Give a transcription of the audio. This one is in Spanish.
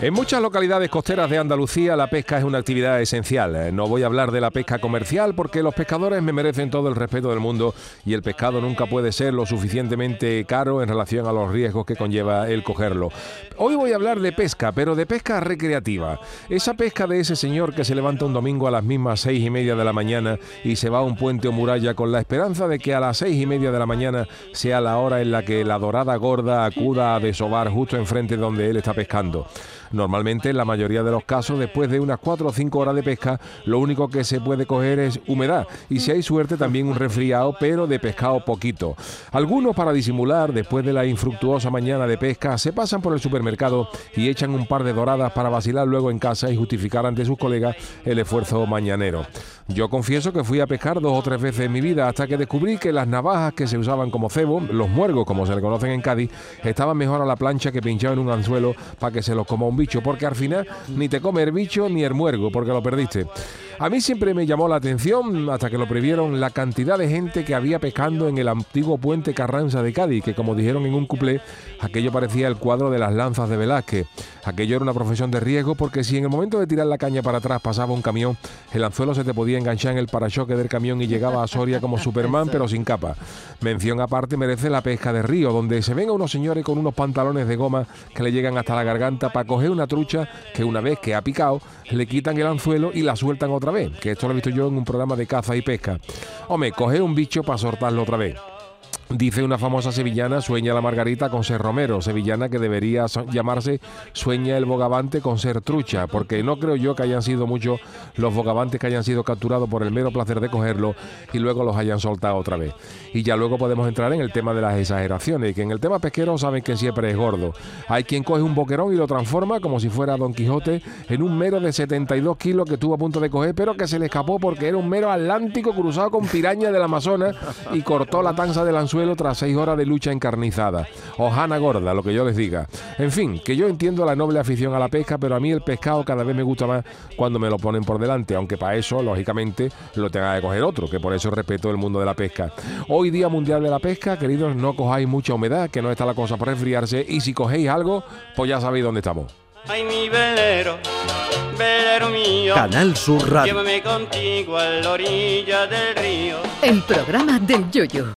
En muchas localidades costeras de Andalucía la pesca es una actividad esencial. No voy a hablar de la pesca comercial porque los pescadores me merecen todo el respeto del mundo y el pescado nunca puede ser lo suficientemente caro en relación a los riesgos que conlleva el cogerlo. Hoy voy a hablar de pesca, pero de pesca recreativa. Esa pesca de ese señor que se levanta un domingo a las mismas seis y media de la mañana y se va a un puente o muralla con la esperanza de que a las seis y media de la mañana sea la hora en la que la dorada gorda acuda a desovar justo enfrente de donde él está pescando. Normalmente, en la mayoría de los casos, después de unas 4 o 5 horas de pesca, lo único que se puede coger es humedad y si hay suerte también un resfriado, pero de pescado poquito. Algunos, para disimular, después de la infructuosa mañana de pesca, se pasan por el supermercado y echan un par de doradas para vacilar luego en casa y justificar ante sus colegas el esfuerzo mañanero. Yo confieso que fui a pescar dos o tres veces en mi vida hasta que descubrí que las navajas que se usaban como cebo, los muergos como se le conocen en Cádiz, estaban mejor a la plancha que pinchado en un anzuelo para que se los coma un bicho, porque al final ni te come el bicho ni el muergo, porque lo perdiste. A mí siempre me llamó la atención, hasta que lo previeron, la cantidad de gente que había pescando en el antiguo puente Carranza de Cádiz, que como dijeron en un cuplé, aquello parecía el cuadro de las lanzas de Velázquez. Aquello era una profesión de riesgo porque si en el momento de tirar la caña para atrás pasaba un camión, el anzuelo se te podía enganchar en el parachoque del camión y llegaba a Soria como Superman pero sin capa. Mención aparte merece la pesca de río, donde se ven a unos señores con unos pantalones de goma que le llegan hasta la garganta para coger una trucha que una vez que ha picado le quitan el anzuelo y la sueltan otra vez, que esto lo he visto yo en un programa de caza y pesca. Hombre, coger un bicho para soltarlo otra vez. Dice una famosa sevillana, sueña la margarita con ser romero, sevillana que debería llamarse sueña el bogavante con ser trucha, porque no creo yo que hayan sido muchos los bogavantes que hayan sido capturados por el mero placer de cogerlo y luego los hayan soltado otra vez. Y ya luego podemos entrar en el tema de las exageraciones, que en el tema pesquero saben que siempre es gordo. Hay quien coge un boquerón y lo transforma como si fuera Don Quijote en un mero de 72 kilos que estuvo a punto de coger, pero que se le escapó porque era un mero atlántico cruzado con piraña del Amazonas y cortó la tanza del anzuelo tras seis horas de lucha encarnizada. Ojana gorda, lo que yo les diga. En fin, que yo entiendo la noble afición a la pesca, pero a mí el pescado cada vez me gusta más cuando me lo ponen por delante, aunque para eso, lógicamente, lo tenga que coger otro, que por eso respeto el mundo de la pesca. Hoy Día Mundial de la Pesca, queridos, no cojáis mucha humedad, que no está la cosa para resfriarse, y si cogéis algo, pues ya sabéis dónde estamos. Ay, mi velero, velero mío, Canal Sur Radio. llévame contigo a la orilla del río. El programa del Yoyo.